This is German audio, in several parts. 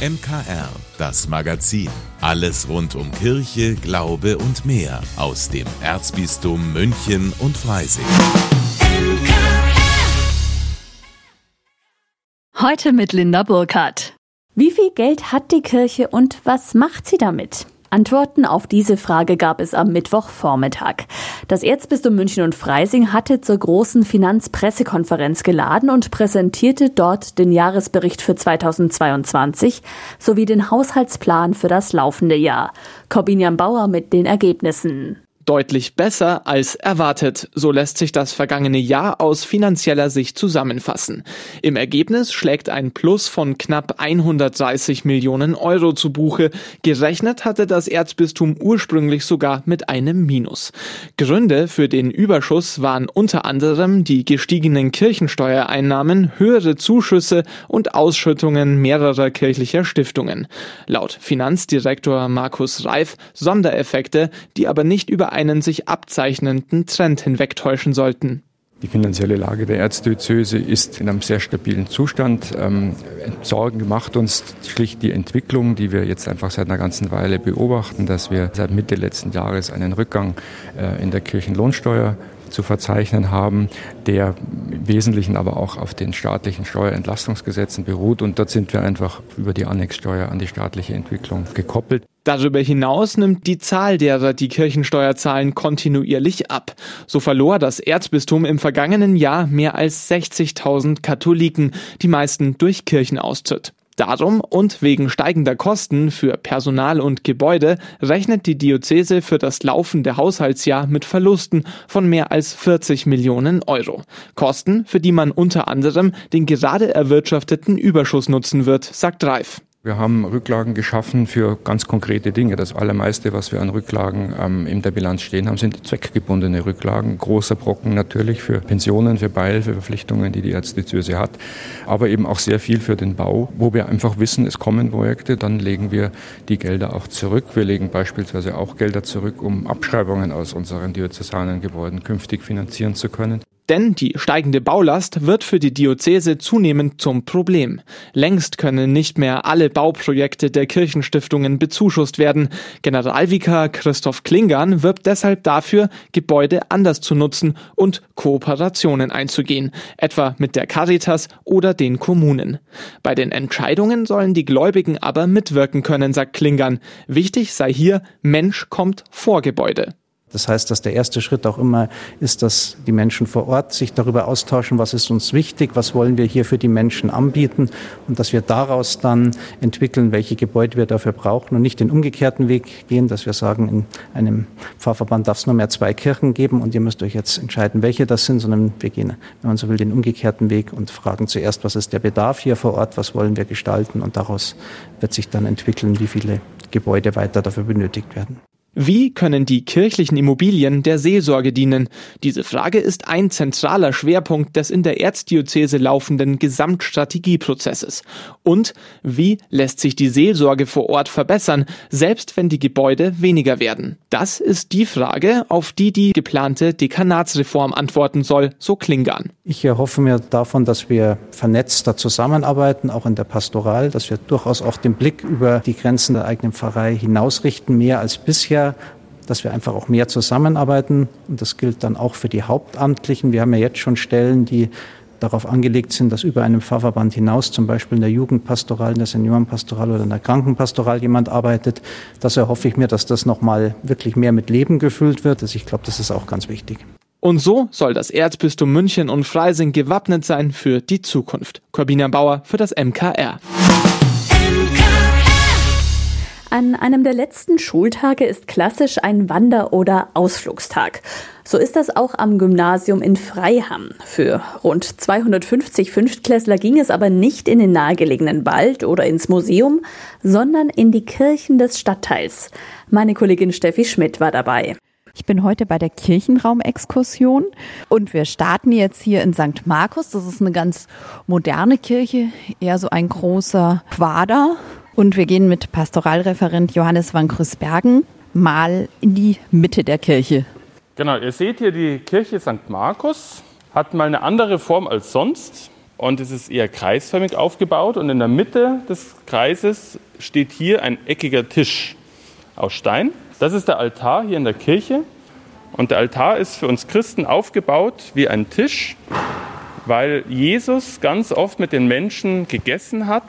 MKR, das Magazin. Alles rund um Kirche, Glaube und mehr aus dem Erzbistum München und Freising. Heute mit Linda Burkhardt. Wie viel Geld hat die Kirche und was macht sie damit? Antworten auf diese Frage gab es am Mittwochvormittag. Das Erzbistum München und Freising hatte zur großen Finanzpressekonferenz geladen und präsentierte dort den Jahresbericht für 2022 sowie den Haushaltsplan für das laufende Jahr. Corbinian Bauer mit den Ergebnissen deutlich besser als erwartet. So lässt sich das vergangene Jahr aus finanzieller Sicht zusammenfassen. Im Ergebnis schlägt ein Plus von knapp 130 Millionen Euro zu Buche. Gerechnet hatte das Erzbistum ursprünglich sogar mit einem Minus. Gründe für den Überschuss waren unter anderem die gestiegenen Kirchensteuereinnahmen, höhere Zuschüsse und Ausschüttungen mehrerer kirchlicher Stiftungen. Laut Finanzdirektor Markus Reif Sondereffekte, die aber nicht über einen sich abzeichnenden Trend hinwegtäuschen sollten. Die finanzielle Lage der Erzdiözese ist in einem sehr stabilen Zustand. Ähm, Sorgen macht uns schlicht die Entwicklung, die wir jetzt einfach seit einer ganzen Weile beobachten, dass wir seit Mitte letzten Jahres einen Rückgang äh, in der Kirchenlohnsteuer zu verzeichnen haben, der im Wesentlichen aber auch auf den staatlichen Steuerentlastungsgesetzen beruht. Und dort sind wir einfach über die Annexsteuer an die staatliche Entwicklung gekoppelt. Darüber hinaus nimmt die Zahl derer, die Kirchensteuer zahlen, kontinuierlich ab. So verlor das Erzbistum im vergangenen Jahr mehr als 60.000 Katholiken, die meisten durch Kirchenaustritt. Darum und wegen steigender Kosten für Personal und Gebäude rechnet die Diözese für das laufende Haushaltsjahr mit Verlusten von mehr als 40 Millionen Euro. Kosten, für die man unter anderem den gerade erwirtschafteten Überschuss nutzen wird, sagt Reif. Wir haben Rücklagen geschaffen für ganz konkrete Dinge. Das allermeiste, was wir an Rücklagen ähm, in der Bilanz stehen haben, sind zweckgebundene Rücklagen. Großer Brocken natürlich für Pensionen, für Beihilfeverpflichtungen, die die Erzdiözese hat, aber eben auch sehr viel für den Bau, wo wir einfach wissen, es kommen Projekte, dann legen wir die Gelder auch zurück. Wir legen beispielsweise auch Gelder zurück, um Abschreibungen aus unseren diözesanen Gebäuden künftig finanzieren zu können. Denn die steigende Baulast wird für die Diözese zunehmend zum Problem. Längst können nicht mehr alle Bauprojekte der Kirchenstiftungen bezuschusst werden. Generalvikar Christoph Klingern wirbt deshalb dafür, Gebäude anders zu nutzen und Kooperationen einzugehen, etwa mit der Caritas oder den Kommunen. Bei den Entscheidungen sollen die Gläubigen aber mitwirken können, sagt Klingern. Wichtig sei hier, Mensch kommt vor Gebäude. Das heißt, dass der erste Schritt auch immer ist, dass die Menschen vor Ort sich darüber austauschen, was ist uns wichtig, was wollen wir hier für die Menschen anbieten und dass wir daraus dann entwickeln, welche Gebäude wir dafür brauchen und nicht den umgekehrten Weg gehen, dass wir sagen, in einem Pfarrverband darf es nur mehr zwei Kirchen geben und ihr müsst euch jetzt entscheiden, welche das sind, sondern wir gehen, wenn man so will, den umgekehrten Weg und fragen zuerst, was ist der Bedarf hier vor Ort, was wollen wir gestalten und daraus wird sich dann entwickeln, wie viele Gebäude weiter dafür benötigt werden. Wie können die kirchlichen Immobilien der Seelsorge dienen? Diese Frage ist ein zentraler Schwerpunkt des in der Erzdiözese laufenden Gesamtstrategieprozesses. Und wie lässt sich die Seelsorge vor Ort verbessern, selbst wenn die Gebäude weniger werden? Das ist die Frage, auf die die geplante Dekanatsreform antworten soll, so Klingern. Ich erhoffe mir davon, dass wir vernetzter zusammenarbeiten, auch in der Pastoral, dass wir durchaus auch den Blick über die Grenzen der eigenen Pfarrei hinausrichten, mehr als bisher dass wir einfach auch mehr zusammenarbeiten. Und das gilt dann auch für die Hauptamtlichen. Wir haben ja jetzt schon Stellen, die darauf angelegt sind, dass über einem Pfarrverband hinaus, zum Beispiel in der Jugendpastoral, in der Seniorenpastoral oder in der Krankenpastoral jemand arbeitet. Das erhoffe ich mir, dass das nochmal wirklich mehr mit Leben gefüllt wird. Also ich glaube, das ist auch ganz wichtig. Und so soll das Erzbistum München und Freising gewappnet sein für die Zukunft. Corbina Bauer für das MKR. An einem der letzten Schultage ist klassisch ein Wander- oder Ausflugstag. So ist das auch am Gymnasium in Freiham. Für rund 250 Fünftklässler ging es aber nicht in den nahegelegenen Wald oder ins Museum, sondern in die Kirchen des Stadtteils. Meine Kollegin Steffi Schmidt war dabei. Ich bin heute bei der Kirchenraumexkursion und wir starten jetzt hier in St. Markus. Das ist eine ganz moderne Kirche, eher so ein großer Quader und wir gehen mit Pastoralreferent Johannes van Grüßbergen mal in die Mitte der Kirche. Genau, ihr seht hier die Kirche St. Markus, hat mal eine andere Form als sonst. und es ist eher kreisförmig aufgebaut und in der Mitte des Kreises steht hier ein eckiger Tisch aus Stein. Das ist der Altar hier in der Kirche und der Altar ist für uns Christen aufgebaut wie ein Tisch, weil Jesus ganz oft mit den Menschen gegessen hat,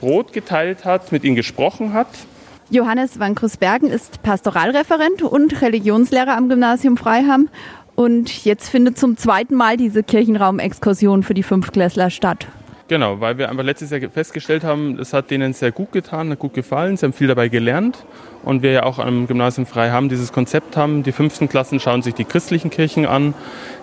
Brot geteilt hat, mit ihnen gesprochen hat. Johannes Wankrus-Bergen ist Pastoralreferent und Religionslehrer am Gymnasium Freiham. Und jetzt findet zum zweiten Mal diese Kirchenraumexkursion für die Fünftklässler statt. Genau, weil wir einfach letztes Jahr festgestellt haben, es hat denen sehr gut getan, hat gut gefallen, sie haben viel dabei gelernt. Und wir ja auch am Gymnasium Freiham dieses Konzept haben, die fünften Klassen schauen sich die christlichen Kirchen an,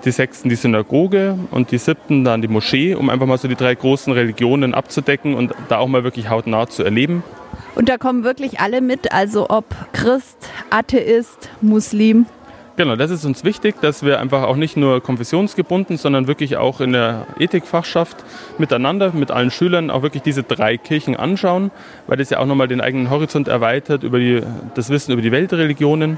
die sechsten die Synagoge und die siebten dann die Moschee, um einfach mal so die drei großen Religionen abzudecken und da auch mal wirklich hautnah zu erleben. Und da kommen wirklich alle mit, also ob Christ, Atheist, Muslim. Genau, das ist uns wichtig, dass wir einfach auch nicht nur konfessionsgebunden, sondern wirklich auch in der Ethikfachschaft miteinander, mit allen Schülern auch wirklich diese drei Kirchen anschauen, weil das ja auch nochmal den eigenen Horizont erweitert über die, das Wissen über die Weltreligionen.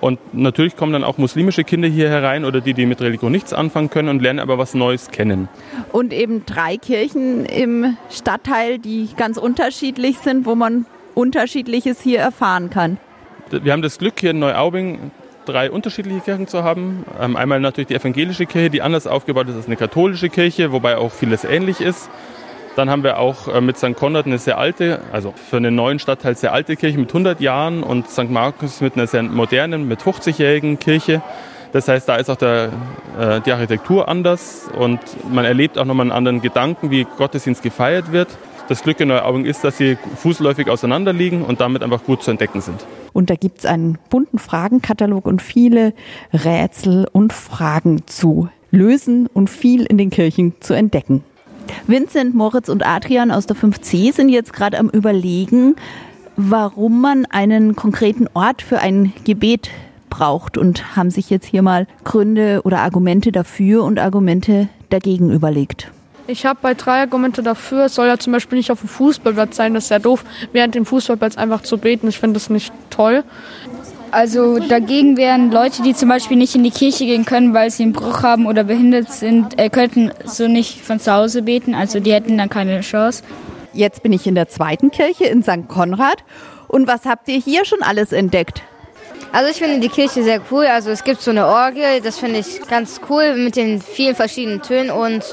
Und natürlich kommen dann auch muslimische Kinder hier herein oder die, die mit Religion nichts anfangen können und lernen aber was Neues kennen. Und eben drei Kirchen im Stadtteil, die ganz unterschiedlich sind, wo man Unterschiedliches hier erfahren kann. Wir haben das Glück, hier in Neuaubing drei unterschiedliche Kirchen zu haben. Ähm, einmal natürlich die evangelische Kirche, die anders aufgebaut ist als eine katholische Kirche, wobei auch vieles ähnlich ist. Dann haben wir auch äh, mit St. Konrad eine sehr alte, also für einen neuen Stadtteil sehr alte Kirche mit 100 Jahren und St. Markus mit einer sehr modernen, mit 50-jährigen Kirche. Das heißt, da ist auch der, äh, die Architektur anders und man erlebt auch nochmal einen anderen Gedanken, wie Gottesdienst gefeiert wird. Das Glück in Neuaubing ist, dass sie fußläufig auseinander liegen und damit einfach gut zu entdecken sind. Und da gibt es einen bunten Fragenkatalog und viele Rätsel und Fragen zu lösen und viel in den Kirchen zu entdecken. Vincent, Moritz und Adrian aus der 5C sind jetzt gerade am Überlegen, warum man einen konkreten Ort für ein Gebet braucht und haben sich jetzt hier mal Gründe oder Argumente dafür und Argumente dagegen überlegt. Ich habe bei drei Argumente dafür. Es soll ja zum Beispiel nicht auf dem Fußballplatz sein, das ist ja doof, während dem Fußballplatz einfach zu beten. Ich finde das nicht toll. Also dagegen wären Leute, die zum Beispiel nicht in die Kirche gehen können, weil sie einen Bruch haben oder behindert sind, äh, könnten so nicht von zu Hause beten. Also die hätten dann keine Chance. Jetzt bin ich in der zweiten Kirche in St. Konrad. Und was habt ihr hier schon alles entdeckt? Also ich finde die Kirche sehr cool. Also es gibt so eine Orgel, das finde ich ganz cool mit den vielen verschiedenen Tönen und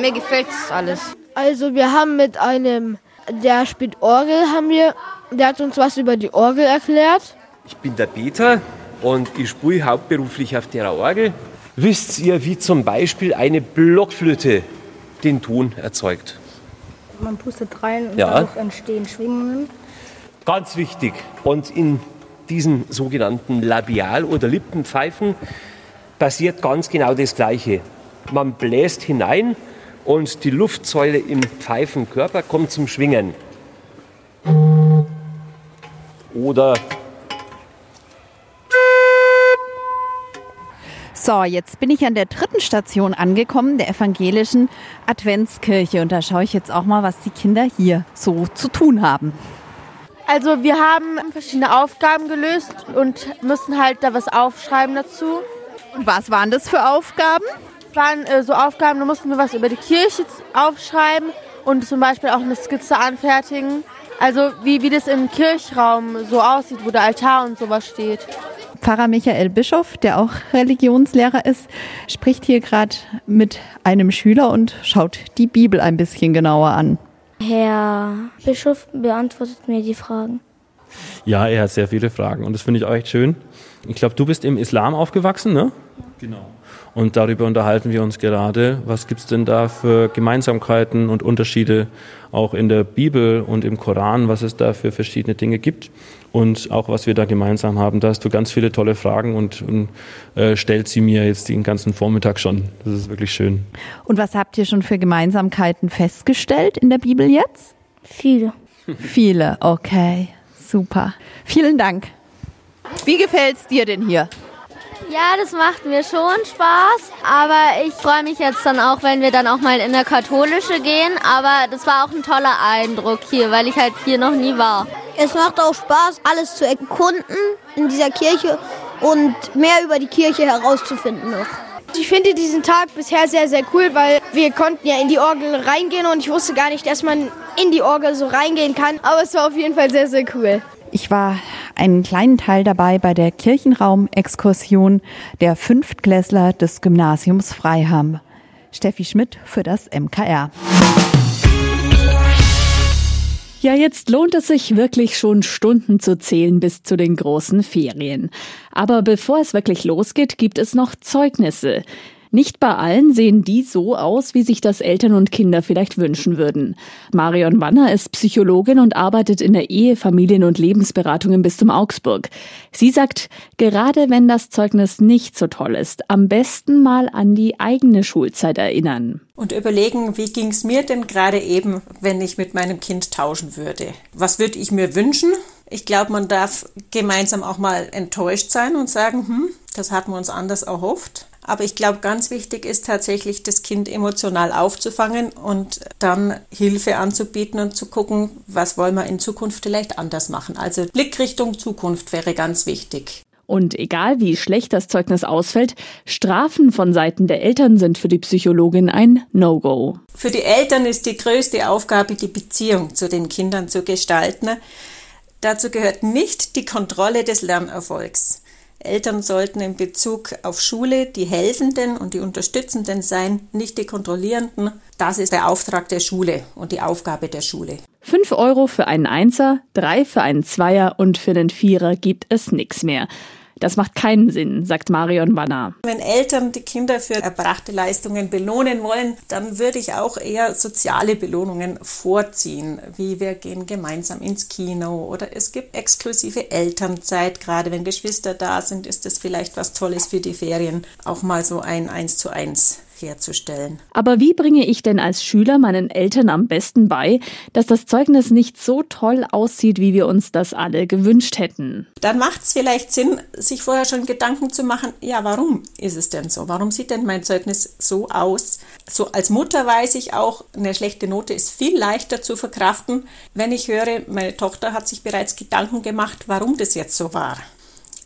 mir gefällt das alles. Also wir haben mit einem, der spielt Orgel, haben wir, der hat uns was über die Orgel erklärt. Ich bin der Peter und ich spiele hauptberuflich auf der Orgel. Wisst ihr, wie zum Beispiel eine Blockflöte den Ton erzeugt? Man pustet rein und ja. dadurch entstehen Schwingungen. Ganz wichtig. Und in diesen sogenannten Labial- oder Lippenpfeifen passiert ganz genau das Gleiche. Man bläst hinein und die Luftsäule im Pfeifenkörper kommt zum Schwingen. Oder So, jetzt bin ich an der dritten Station angekommen, der evangelischen Adventskirche. Und da schaue ich jetzt auch mal, was die Kinder hier so zu tun haben. Also wir haben verschiedene Aufgaben gelöst und müssen halt da was aufschreiben dazu. Und was waren das für Aufgaben? Das waren äh, so Aufgaben, da mussten wir was über die Kirche aufschreiben und zum Beispiel auch eine Skizze anfertigen. Also wie, wie das im Kirchraum so aussieht, wo der Altar und sowas steht. Pfarrer Michael Bischof, der auch Religionslehrer ist, spricht hier gerade mit einem Schüler und schaut die Bibel ein bisschen genauer an. Herr Bischof beantwortet mir die Fragen. Ja, er hat sehr viele Fragen und das finde ich auch echt schön. Ich glaube, du bist im Islam aufgewachsen, ne? Genau. Und darüber unterhalten wir uns gerade. Was gibt es denn da für Gemeinsamkeiten und Unterschiede auch in der Bibel und im Koran, was es da für verschiedene Dinge gibt und auch was wir da gemeinsam haben. Da hast du ganz viele tolle Fragen und, und äh, stellt sie mir jetzt den ganzen Vormittag schon. Das ist wirklich schön. Und was habt ihr schon für Gemeinsamkeiten festgestellt in der Bibel jetzt? Viele. Viele, okay. Super. Vielen Dank. Wie gefällt's dir denn hier? Ja, das macht mir schon Spaß, aber ich freue mich jetzt dann auch, wenn wir dann auch mal in der katholische gehen. Aber das war auch ein toller Eindruck hier, weil ich halt hier noch nie war. Es macht auch Spaß, alles zu erkunden in dieser Kirche und mehr über die Kirche herauszufinden noch. Ich finde diesen Tag bisher sehr, sehr cool, weil wir konnten ja in die Orgel reingehen und ich wusste gar nicht, dass man in die Orgel so reingehen kann. Aber es war auf jeden Fall sehr, sehr cool. Ich war einen kleinen Teil dabei bei der Kirchenraumexkursion der Fünftklässler des Gymnasiums Freiham. Steffi Schmidt für das MKR. Ja, jetzt lohnt es sich wirklich schon Stunden zu zählen bis zu den großen Ferien. Aber bevor es wirklich losgeht, gibt es noch Zeugnisse. Nicht bei allen sehen die so aus, wie sich das Eltern und Kinder vielleicht wünschen würden. Marion Wanner ist Psychologin und arbeitet in der Ehe, Familien- und Lebensberatung im Bistum Augsburg. Sie sagt, gerade wenn das Zeugnis nicht so toll ist, am besten mal an die eigene Schulzeit erinnern. Und überlegen, wie ging es mir denn gerade eben, wenn ich mit meinem Kind tauschen würde? Was würde ich mir wünschen? Ich glaube, man darf gemeinsam auch mal enttäuscht sein und sagen, hm, das hatten wir uns anders erhofft. Aber ich glaube, ganz wichtig ist tatsächlich, das Kind emotional aufzufangen und dann Hilfe anzubieten und zu gucken, was wollen wir in Zukunft vielleicht anders machen. Also Blickrichtung Zukunft wäre ganz wichtig. Und egal wie schlecht das Zeugnis ausfällt, Strafen von Seiten der Eltern sind für die Psychologin ein No-Go. Für die Eltern ist die größte Aufgabe, die Beziehung zu den Kindern zu gestalten. Dazu gehört nicht die Kontrolle des Lernerfolgs. Eltern sollten in Bezug auf Schule die Helfenden und die Unterstützenden sein, nicht die Kontrollierenden. Das ist der Auftrag der Schule und die Aufgabe der Schule. Fünf Euro für einen Einser, drei für einen Zweier und für den Vierer gibt es nichts mehr. Das macht keinen Sinn, sagt Marion Wanner. Wenn Eltern die Kinder für erbrachte Leistungen belohnen wollen, dann würde ich auch eher soziale Belohnungen vorziehen, wie wir gehen gemeinsam ins Kino oder es gibt exklusive Elternzeit. Gerade wenn Geschwister da sind, ist das vielleicht was Tolles für die Ferien. Auch mal so ein Eins zu eins herzustellen. Aber wie bringe ich denn als Schüler meinen Eltern am besten bei, dass das Zeugnis nicht so toll aussieht, wie wir uns das alle gewünscht hätten? Dann macht es vielleicht Sinn, sich vorher schon Gedanken zu machen, ja, warum ist es denn so? Warum sieht denn mein Zeugnis so aus? So als Mutter weiß ich auch, eine schlechte Note ist viel leichter zu verkraften, wenn ich höre, meine Tochter hat sich bereits Gedanken gemacht, warum das jetzt so war.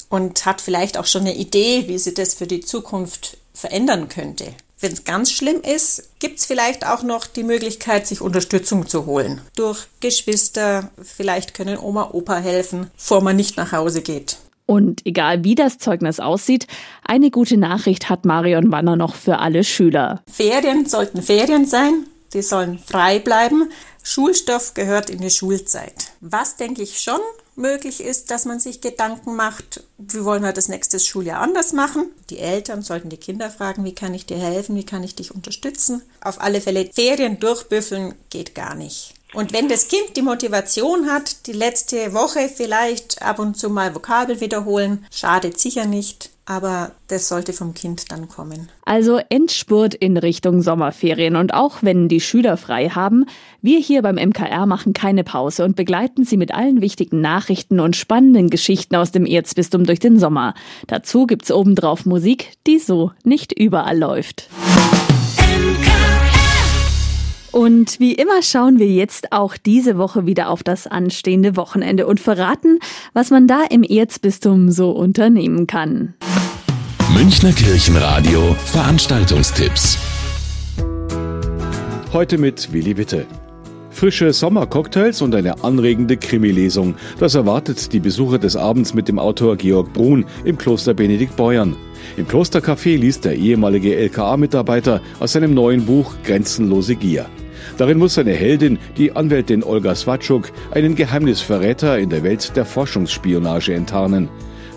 Und hat vielleicht auch schon eine Idee, wie sie das für die Zukunft verändern könnte. Wenn es ganz schlimm ist, gibt es vielleicht auch noch die Möglichkeit, sich Unterstützung zu holen. Durch Geschwister, vielleicht können Oma, Opa helfen, bevor man nicht nach Hause geht. Und egal wie das Zeugnis aussieht, eine gute Nachricht hat Marion Wanner noch für alle Schüler. Ferien sollten Ferien sein, sie sollen frei bleiben. Schulstoff gehört in die Schulzeit. Was denke ich schon möglich ist, dass man sich Gedanken macht, wie wollen wir das nächste Schuljahr anders machen. Die Eltern sollten die Kinder fragen, wie kann ich dir helfen, wie kann ich dich unterstützen. Auf alle Fälle Ferien durchbüffeln geht gar nicht. Und wenn das Kind die Motivation hat, die letzte Woche vielleicht ab und zu mal Vokabel wiederholen, schadet sicher nicht aber das sollte vom Kind dann kommen. Also Endspurt in Richtung Sommerferien und auch wenn die Schüler frei haben, wir hier beim MKR machen keine Pause und begleiten Sie mit allen wichtigen Nachrichten und spannenden Geschichten aus dem Erzbistum durch den Sommer. Dazu gibt's obendrauf Musik, die so nicht überall läuft. Und wie immer schauen wir jetzt auch diese Woche wieder auf das anstehende Wochenende und verraten, was man da im Erzbistum so unternehmen kann. Münchner Kirchenradio Veranstaltungstipps. Heute mit Willi Witte. Frische Sommercocktails und eine anregende Krimilesung. Das erwartet die Besucher des Abends mit dem Autor Georg Brun im Kloster Benedikt Beuern. Im Klostercafé liest der ehemalige LKA-Mitarbeiter aus seinem neuen Buch Grenzenlose Gier. Darin muss seine Heldin, die Anwältin Olga Swatschuk, einen Geheimnisverräter in der Welt der Forschungsspionage enttarnen.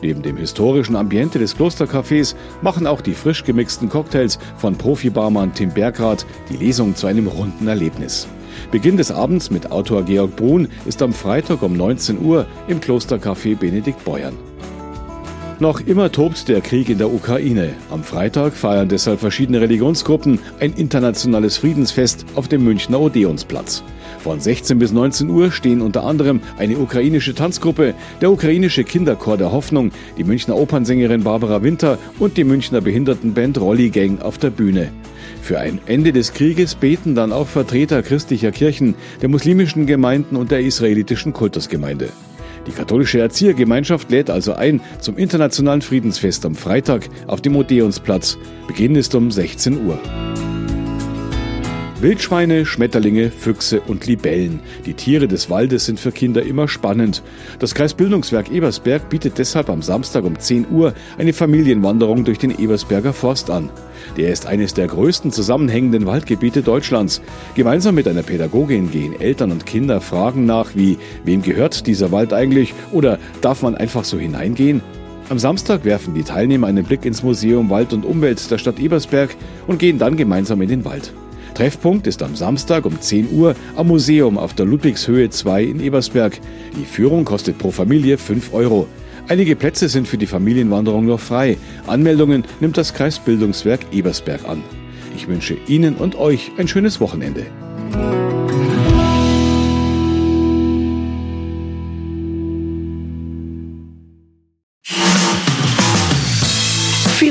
Neben dem historischen Ambiente des Klostercafés machen auch die frisch gemixten Cocktails von Profibarmann Tim Bergrath die Lesung zu einem runden Erlebnis. Beginn des Abends mit Autor Georg Brun ist am Freitag um 19 Uhr im Klostercafé Benedikt Beuern. Noch immer tobt der Krieg in der Ukraine. Am Freitag feiern deshalb verschiedene Religionsgruppen ein internationales Friedensfest auf dem Münchner Odeonsplatz. Von 16 bis 19 Uhr stehen unter anderem eine ukrainische Tanzgruppe, der ukrainische Kinderchor der Hoffnung, die Münchner Opernsängerin Barbara Winter und die Münchner Behindertenband Rolli Gang auf der Bühne. Für ein Ende des Krieges beten dann auch Vertreter christlicher Kirchen, der muslimischen Gemeinden und der israelitischen Kultusgemeinde. Die katholische Erziehergemeinschaft lädt also ein zum Internationalen Friedensfest am Freitag auf dem Odeonsplatz. Beginn ist um 16 Uhr. Wildschweine, Schmetterlinge, Füchse und Libellen. Die Tiere des Waldes sind für Kinder immer spannend. Das Kreisbildungswerk Ebersberg bietet deshalb am Samstag um 10 Uhr eine Familienwanderung durch den Ebersberger Forst an. Der ist eines der größten zusammenhängenden Waldgebiete Deutschlands. Gemeinsam mit einer Pädagogin gehen Eltern und Kinder Fragen nach wie, wem gehört dieser Wald eigentlich oder darf man einfach so hineingehen? Am Samstag werfen die Teilnehmer einen Blick ins Museum Wald und Umwelt der Stadt Ebersberg und gehen dann gemeinsam in den Wald. Treffpunkt ist am Samstag um 10 Uhr am Museum auf der Ludwigshöhe 2 in Ebersberg. Die Führung kostet pro Familie 5 Euro. Einige Plätze sind für die Familienwanderung noch frei. Anmeldungen nimmt das Kreisbildungswerk Ebersberg an. Ich wünsche Ihnen und euch ein schönes Wochenende.